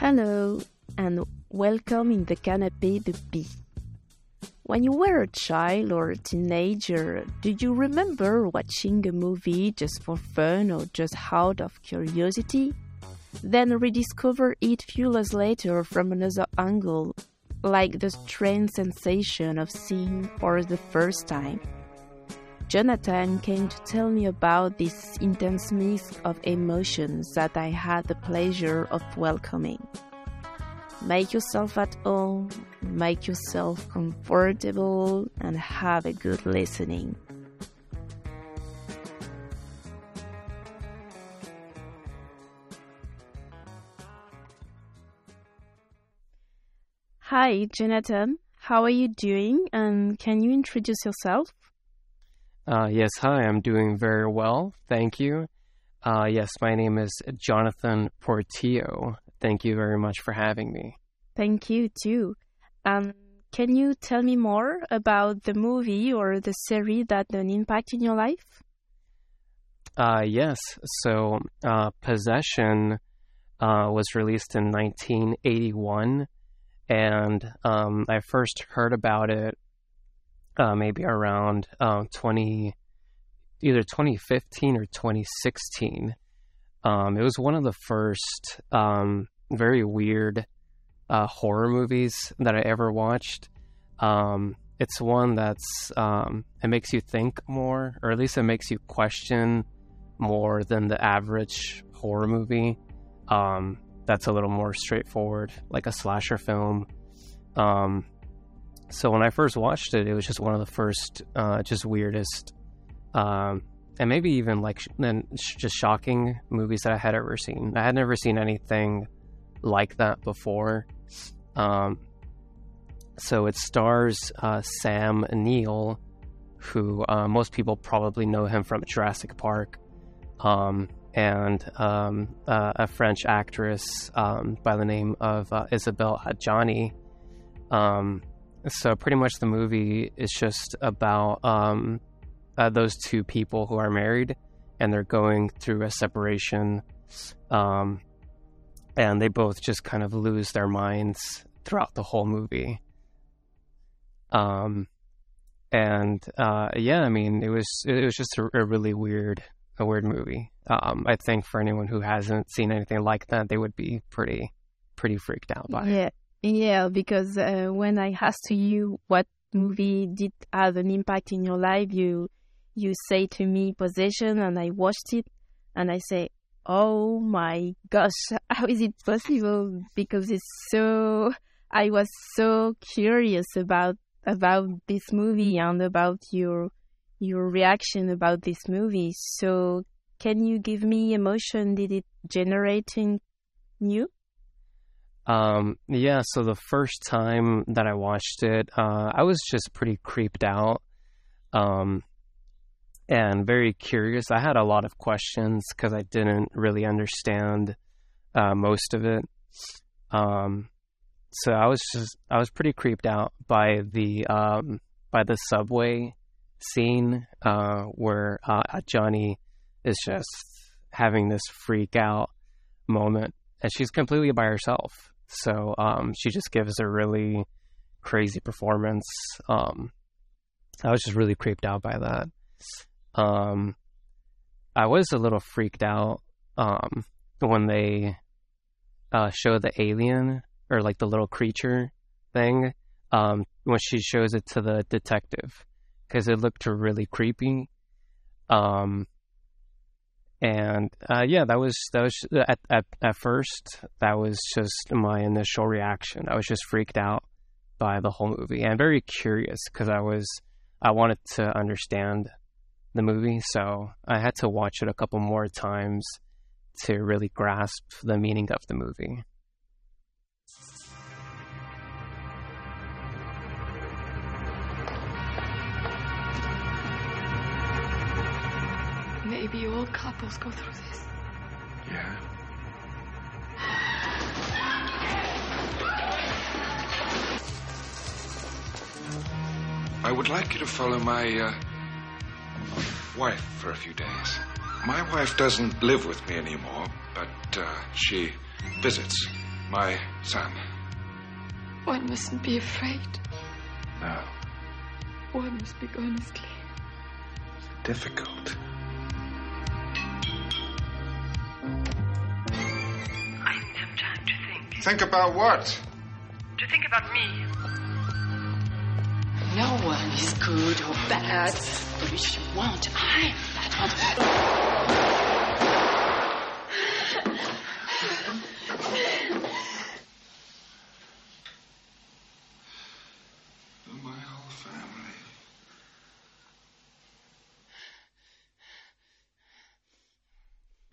Hello, and welcome in the Canapé de Bee. When you were a child or a teenager, do you remember watching a movie just for fun or just out of curiosity? Then rediscover it few years later from another angle, like the strange sensation of seeing for the first time. Jonathan came to tell me about this intense mix of emotions that I had the pleasure of welcoming. Make yourself at home, make yourself comfortable, and have a good listening. Hi, Jonathan. How are you doing? And can you introduce yourself? Uh, yes, hi, I'm doing very well. Thank you. Uh, yes, my name is Jonathan Portillo. Thank you very much for having me. Thank you, too. Um, can you tell me more about the movie or the series that had an impact in your life? Uh, yes, so uh, Possession uh, was released in 1981, and um, I first heard about it uh, maybe around um, 20, either 2015 or 2016. Um, it was one of the first um, very weird uh, horror movies that I ever watched. Um, it's one that's um, it makes you think more, or at least it makes you question more than the average horror movie. Um, that's a little more straightforward, like a slasher film. So when I first watched it, it was just one of the first, uh, just weirdest, um, and maybe even like then sh- just shocking movies that I had ever seen. I had never seen anything like that before. Um, so it stars uh, Sam Neill, who uh, most people probably know him from Jurassic Park, um, and um, uh, a French actress um, by the name of uh, Isabelle Adjani. Um, so pretty much the movie is just about um, uh, those two people who are married and they're going through a separation, um, and they both just kind of lose their minds throughout the whole movie. Um, and uh, yeah, I mean, it was it was just a, a really weird a weird movie. Um, I think for anyone who hasn't seen anything like that, they would be pretty pretty freaked out by yeah. it. Yeah, because uh, when I asked you what movie did have an impact in your life, you you say to me Possession, and I watched it, and I say, "Oh my gosh, how is it possible?" Because it's so. I was so curious about about this movie and about your your reaction about this movie. So, can you give me emotion? Did it generate in you? Um, yeah, so the first time that I watched it, uh, I was just pretty creeped out um, and very curious. I had a lot of questions because I didn't really understand uh, most of it. Um, so I was just I was pretty creeped out by the um, by the subway scene uh, where uh, Adjani is just having this freak out moment, and she's completely by herself. So um, she just gives a really crazy performance. Um, I was just really creeped out by that. Um, I was a little freaked out um, when they uh, show the alien or like the little creature thing um, when she shows it to the detective because it looked really creepy. Um, and uh, yeah, that was that was at, at at first that was just my initial reaction. I was just freaked out by the whole movie and very curious because I was I wanted to understand the movie, so I had to watch it a couple more times to really grasp the meaning of the movie. Maybe all couples go through this. Yeah. I would like you to follow my uh, wife for a few days. My wife doesn't live with me anymore, but uh, she visits. my son. One mustn't be afraid. No. One must speak honestly. Difficult. Think about what? To think about me. No one is good or bad. But if you want, I'm that one.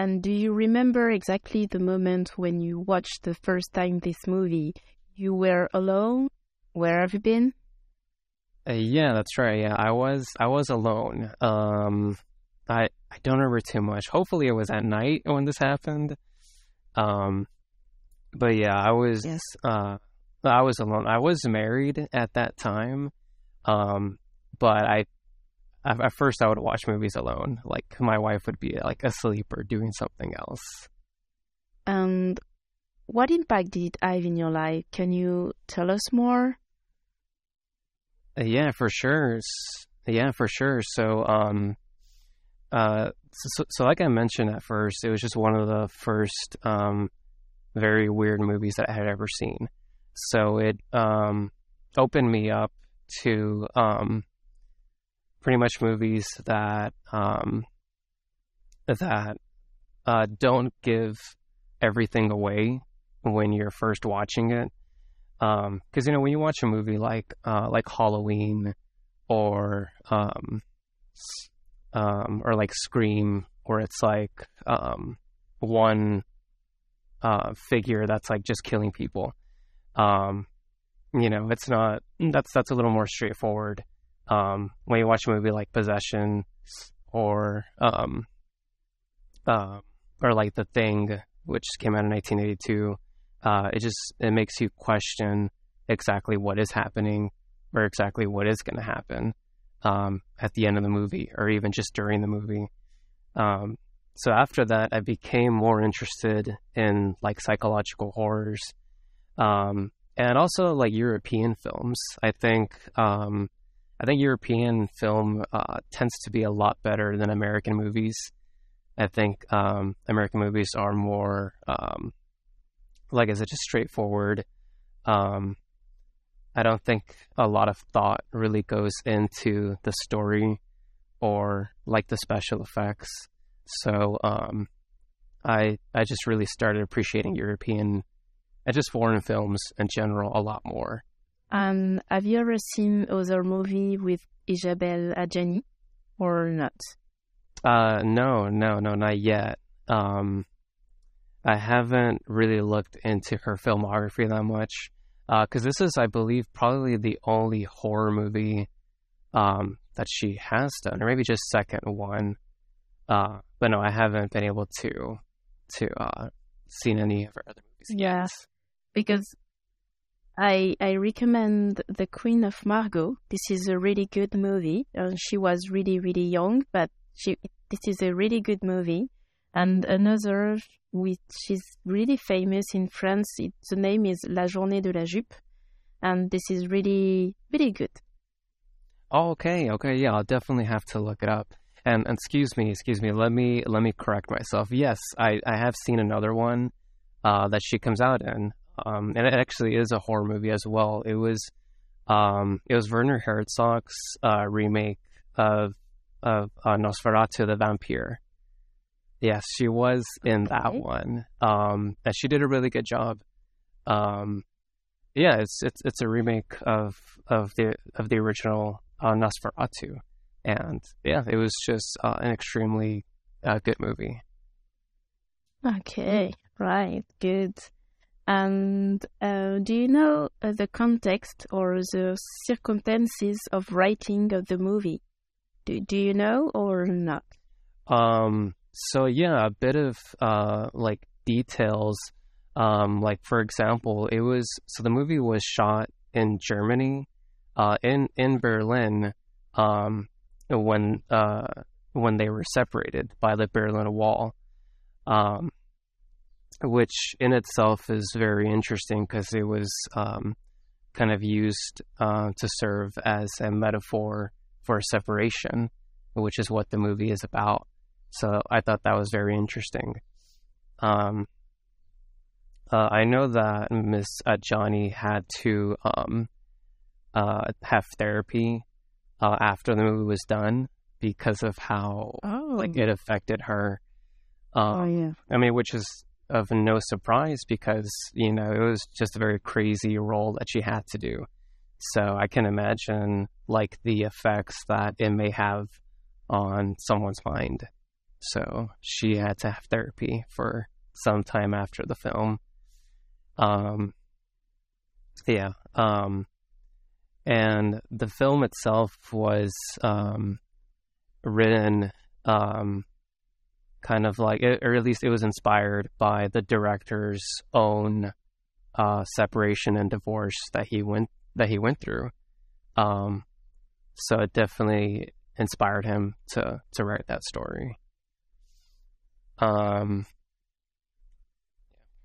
And do you remember exactly the moment when you watched the first time this movie? You were alone? Where have you been? Uh, yeah, that's right. Yeah, I was I was alone. Um, I I don't remember too much. Hopefully, it was at night when this happened. Um, but yeah, I was Yes. uh I was alone. I was married at that time. Um, but I at first I would watch movies alone. Like my wife would be like asleep or doing something else. And what impact did it have in your life? Can you tell us more? Yeah, for sure. Yeah, for sure. So, um, uh, so, so, so like I mentioned at first, it was just one of the first, um, very weird movies that I had ever seen. So it, um, opened me up to, um, pretty much movies that, um, that, uh, don't give everything away when you're first watching it because you know when you watch a movie like uh, like Halloween or um, um, or like Scream, where it's like um, one uh, figure that's like just killing people. Um, you know, it's not that's that's a little more straightforward. Um, when you watch a movie like Possession or um, uh, or like The Thing, which came out in 1982 uh, it just it makes you question exactly what is happening or exactly what is going to happen um, at the end of the movie or even just during the movie. Um, so after that, I became more interested in like psychological horrors um, and also like European films. I think um, I think European film uh, tends to be a lot better than American movies. I think um, American movies are more um, like is it just straightforward. Um i don't think a lot of thought really goes into the story or like the special effects. So um i i just really started appreciating european and just foreign films in general a lot more And have you ever seen other movie with Isabelle Adjani or not? uh no no no not yet um I haven't really looked into her filmography that much because this is, I believe, probably the only horror movie um, that she has done, or maybe just second one. Uh, but no, I haven't been able to to uh, seen any of her other movies. Yeah. Because I I recommend The Queen of Margot. This is a really good movie. Uh, she was really really young, but she this is a really good movie. And another which is really famous in France. It, the name is La Journée de la Jupe, and this is really really good. Oh, okay, okay, yeah, I'll definitely have to look it up. And, and excuse me, excuse me, let me let me correct myself. Yes, I, I have seen another one uh, that she comes out in, um, and it actually is a horror movie as well. It was um, it was Werner Herzog's uh, remake of of uh, Nosferatu the Vampire. Yes, she was in that Okay. one, um, and she did a really good job. Um, yeah, it's it's it's a remake of of the of the original uh, Nosferatu, and yeah, it was just uh, an extremely uh, good movie. Okay, right, good. And uh, do you know uh, the context or the circumstances of writing of the movie? Do, do you know or not? Um, so yeah, a bit of uh, like details. Um, like for example, it was so the movie was shot in Germany, uh, in in Berlin, um, when uh when they were separated by the Berlin Wall. Um, which in itself is very interesting because it was um, kind of used uh, to serve as a metaphor for separation, which is what the movie is about. So I thought that was very interesting. Um, uh, I know that Miss uh, Adjani had to um, uh, have therapy uh, after the movie was done because of how Oh, like it affected her. Um, oh yeah. I mean, which is of no surprise because you know it was just a very crazy role that she had to do. So I can imagine like the effects that it may have on someone's mind. So she had to have therapy for some time after the film. Um, yeah. Um, and the film itself was um, written um, kind of like, or at least it was inspired by the director's own uh, separation and divorce that he went that he went through. Um, so it definitely inspired him to to write that story. Um,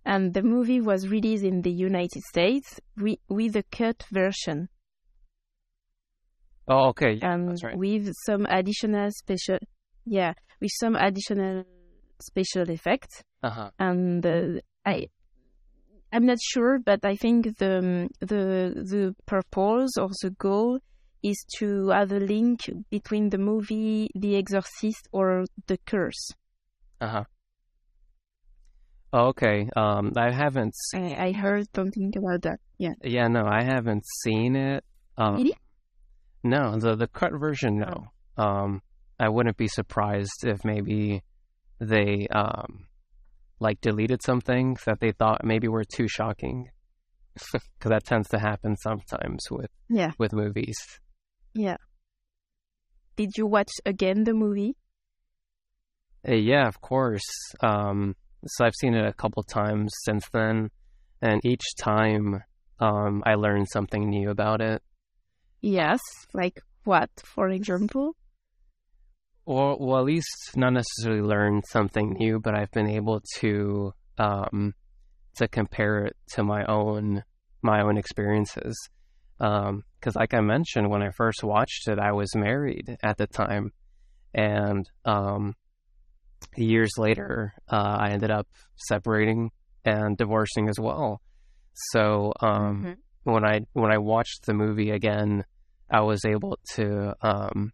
And the movie was released in the United States wi- with a cut version oh, okay, that's right. with some additional special, yeah, with some additional special effects. Uh huh. and uh, I I'm not sure, but I think the um, the the purpose or the goal is to have a link between the movie The Exorcist or The Curse. Uh huh. Oh, okay. Um, I haven't. I, I, heard something about that. Yeah. Yeah, no, I haven't seen it. Um, Really? No, the the cut version, no. Um, I wouldn't be surprised if maybe they um, like deleted something that they thought maybe were too shocking, because that tends to happen sometimes with Yeah. with movies. Yeah. Did you watch again the movie? Uh, yeah, of course. Um, so I've seen it a couple times since then, and each time um, I learned something new about it. Yes. Like what, for example? Or, well, at least not necessarily learn something new, but I've been able to um, to compare it to my own my own experiences. Because, like I mentioned, when I first watched it, I was married at the time, and um, years later, uh, I ended up separating and divorcing as well. So, um, Mhm. when I when I watched the movie again, I was able to um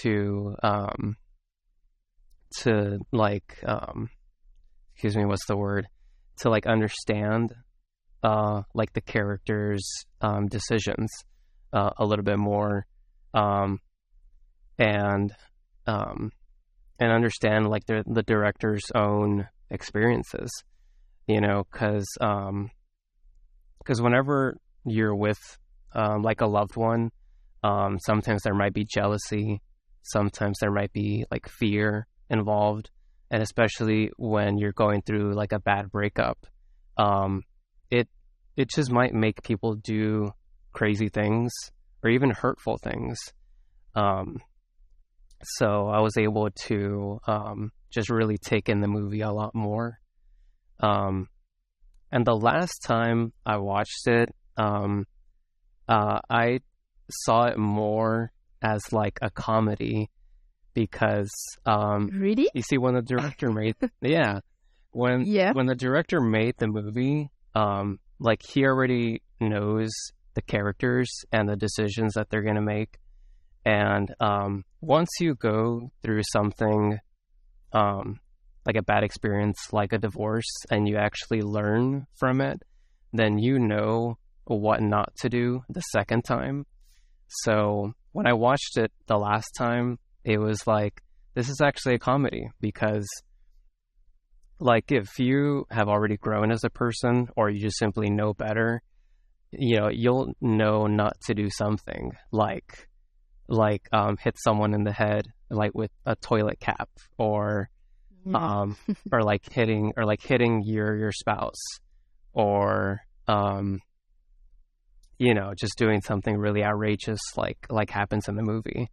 to um to like um excuse me what's the word? To like understand uh like the characters um decisions uh, a little bit more um and um and understand like the the director's own experiences you know cuz um because whenever you're with um, like a loved one, um, sometimes there might be jealousy, sometimes there might be like fear involved, and especially when you're going through like a bad breakup, um, it it just might make people do crazy things or even hurtful things. Um, so I was able to um, just really take in the movie a lot more. Um, and the last time I watched it, um, uh, I saw it more as like a comedy because um, Really? you see when the director made yeah when Yeah. when the director made the movie um, like he already knows the characters and the decisions that they're gonna make and um, once you go through something um, like a bad experience like a divorce and you actually learn from it then you know what not to do the second time so when i watched it the last time it was like this is actually a comedy because like if you have already grown as a person or you just simply know better you know you'll know not to do something like like um hit someone in the head like with a toilet cap or um or like hitting or like hitting your your spouse or um you know just doing something really outrageous like like happens in the movie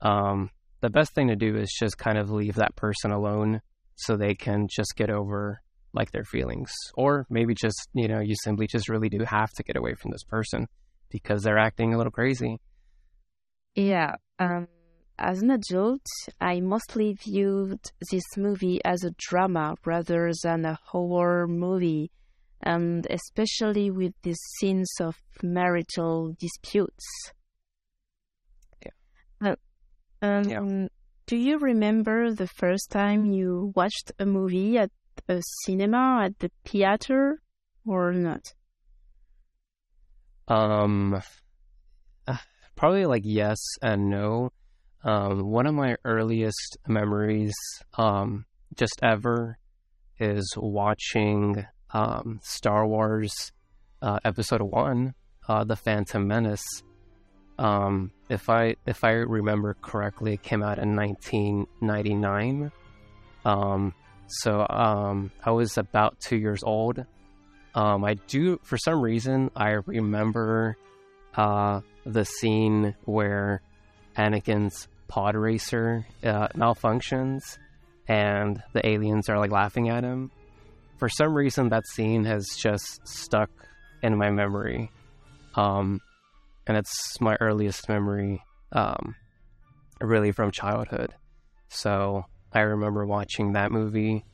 um the best thing to do is just kind of leave that person alone so they can just get over like their feelings, or maybe just you know you simply just really do have to get away from this person because they're acting a little crazy. Yeah. Um, as an adult, I mostly viewed this movie as a drama rather than a horror movie, and especially with the scenes of marital disputes. Yeah. Uh, um, Yeah. Do you remember the first time you watched a movie at a cinema, at the theater, or not? Um, uh, probably like yes and no. Um, one of my earliest memories, um, just ever, is watching um, Star Wars uh, Episode One, uh, The Phantom Menace. Um, if I if I remember correctly, it came out in 1999. Um, so um, I was about two years old. Um, I do, for some reason, I remember uh, the scene where Anakin's pod racer uh, malfunctions and the aliens are like laughing at him. For some reason, that scene has just stuck in my memory. Um, and it's my earliest memory, um, really from childhood. So I remember watching that movie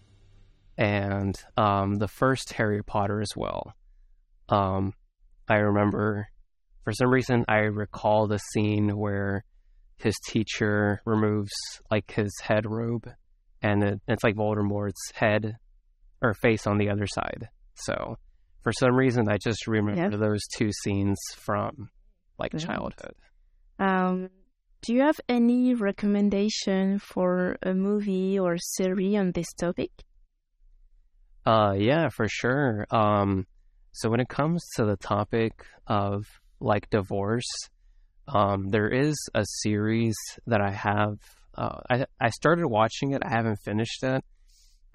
and um, the first Harry Potter as well. Um, I remember, for some reason, I recall the scene where his teacher removes like his head robe, and it, it's like Voldemort's head or face on the other side. So, for some reason, I just remember those two scenes from like childhood. Um, do you have any recommendation for a movie or series on this topic? Uh, yeah, for sure. Um, so when it comes to the topic of like divorce, um, there is a series that I have. Uh, I I started watching it. I haven't finished it.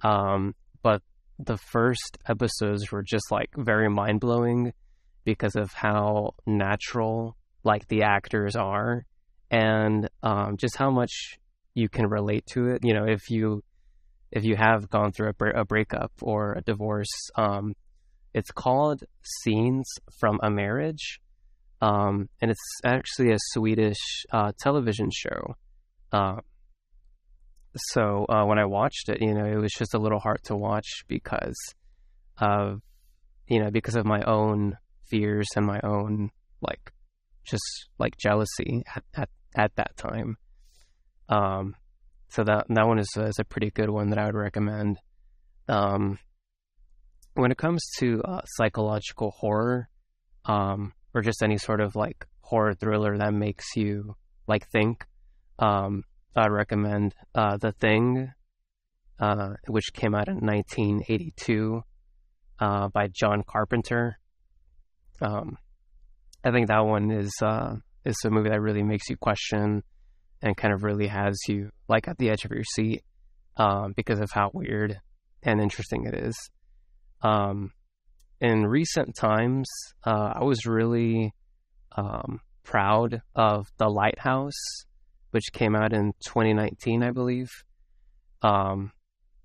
Um, but the first episodes were just like very mind blowing because of how natural like the actors are, and um, just how much you can relate to it. You know, if you if you have gone through a, bre- a breakup or a divorce. Um, it's called Scenes from a Marriage, um, and it's actually a Swedish uh, television show. Uh, so uh, when I watched it, you know, it was just a little hard to watch because of, you know, because of my own fears and my own like, just like jealousy at at, at that time. Um, so that that one is, is a pretty good one that I would recommend. Um, when it comes to uh, psychological horror, um, or just any sort of like horror thriller that makes you like think, um, I'd recommend uh, The Thing, uh, which came out in 1982 uh, by John Carpenter. Um, I think that one is uh, is a movie that really makes you question and kind of really has you like at the edge of your seat um, because of how weird and interesting it is. Um, in recent times, uh, I was really um, proud of The Lighthouse, which came out in 2019, I believe, um,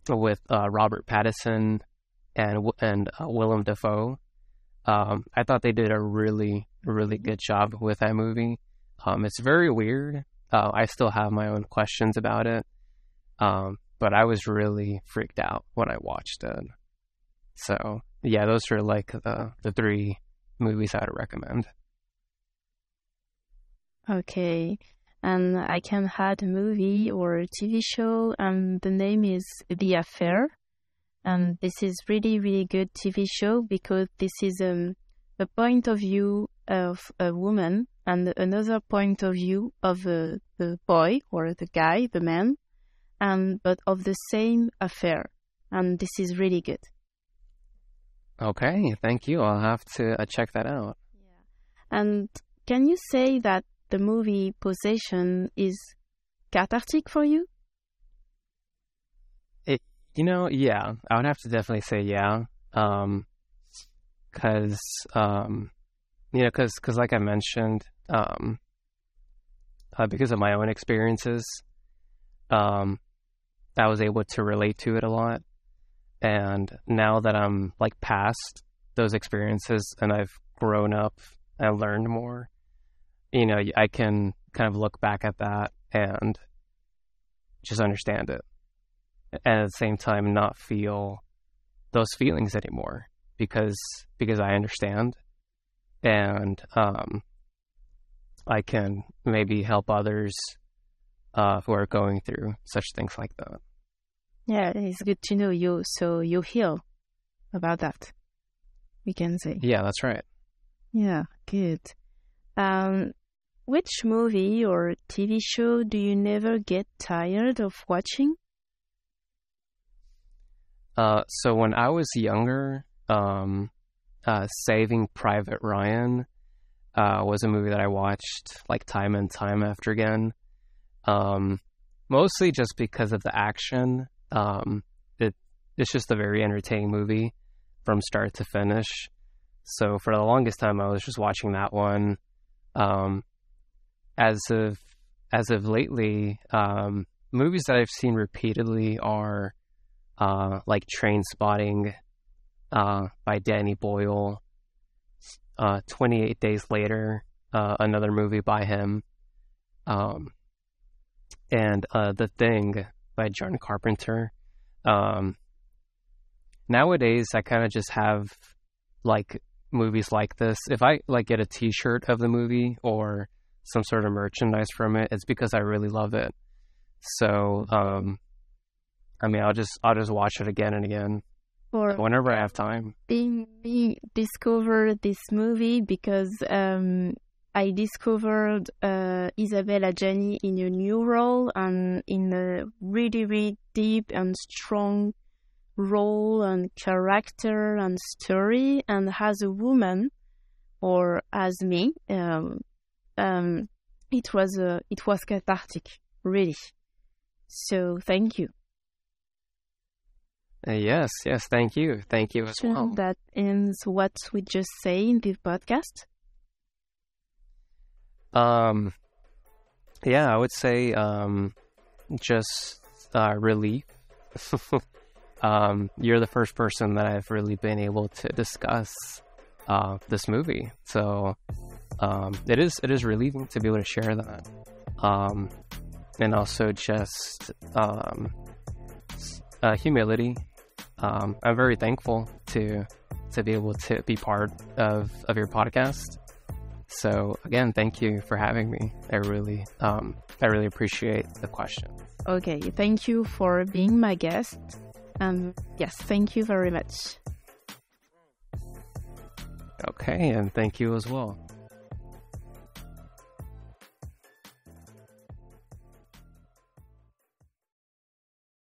with uh, Robert Pattinson and and uh, Willem Dafoe. Um, I thought they did a really really good job with that movie. Um, it's very weird. Uh, I still have my own questions about it, um, but I was really freaked out when I watched it. So yeah, those are like the the three movies I'd recommend. Okay. And I can add a movie or a TV show, and the name is The Affair. And this is really, really good TV show because this is um, a point of view of a woman and another point of view of uh, the boy or the guy, the man, and but of the same affair. And this is really good. Okay, thank you. I'll have to uh, check that out. And can you say that the movie Possession is cathartic for you? It, you know, yeah, I would have to definitely say yeah, um, because um, you know, because because like I mentioned, um, uh, because of my own experiences, um, I was able to relate to it a lot. And now that I'm like past those experiences and I've grown up and learned more, you know, I can kind of look back at that and just understand it. And at the same time, not feel those feelings anymore because because I understand and um, I can maybe help others uh, who are going through such things like that. Yeah, it's good to know you. So you heal about that. We can say. Yeah, that's right. Yeah, good. Um, which movie or TV show do you never get tired of watching? Uh, so when I was younger, um, uh, Saving Private Ryan uh, was a movie that I watched like time and time after again. Um, mostly just because of the action. Um, it it's just a very entertaining movie from start to finish. So for the longest time, I was just watching that one. Um, as of as of lately, um, movies that I've seen repeatedly are uh, like Trainspotting uh, by Danny Boyle. Uh, 28 Days Later, uh, another movie by him. Um, and uh, The Thing by John Carpenter. Um, nowadays, I kind of just have like movies like this. If I like get a T-shirt of the movie or some sort of merchandise from it, it's because I really love it. So, um, I mean, I'll just I'll just watch it again and again Or whenever I have time. being discovered this movie because um, I discovered uh, Isabelle Adjani in a new role and in a really, really deep and strong role and character and story. And as a woman, or as me, um, um, it was uh, it was cathartic, really. So thank you. Uh, yes, yes, thank you, thank you as well. That ends what we just say in this podcast. Um, yeah, I would say um, just uh, relief. um, you're the first person that I've really been able to discuss uh, this movie, so um, it is it is relieving to be able to share that, um, and also just um, uh, humility. Um, I'm very thankful to to be able to be part of of your podcast. So again, thank you for having me. I really, um, I really appreciate the question. Okay, thank you for being my guest. Um, yes, thank you very much. Okay, and thank you as well.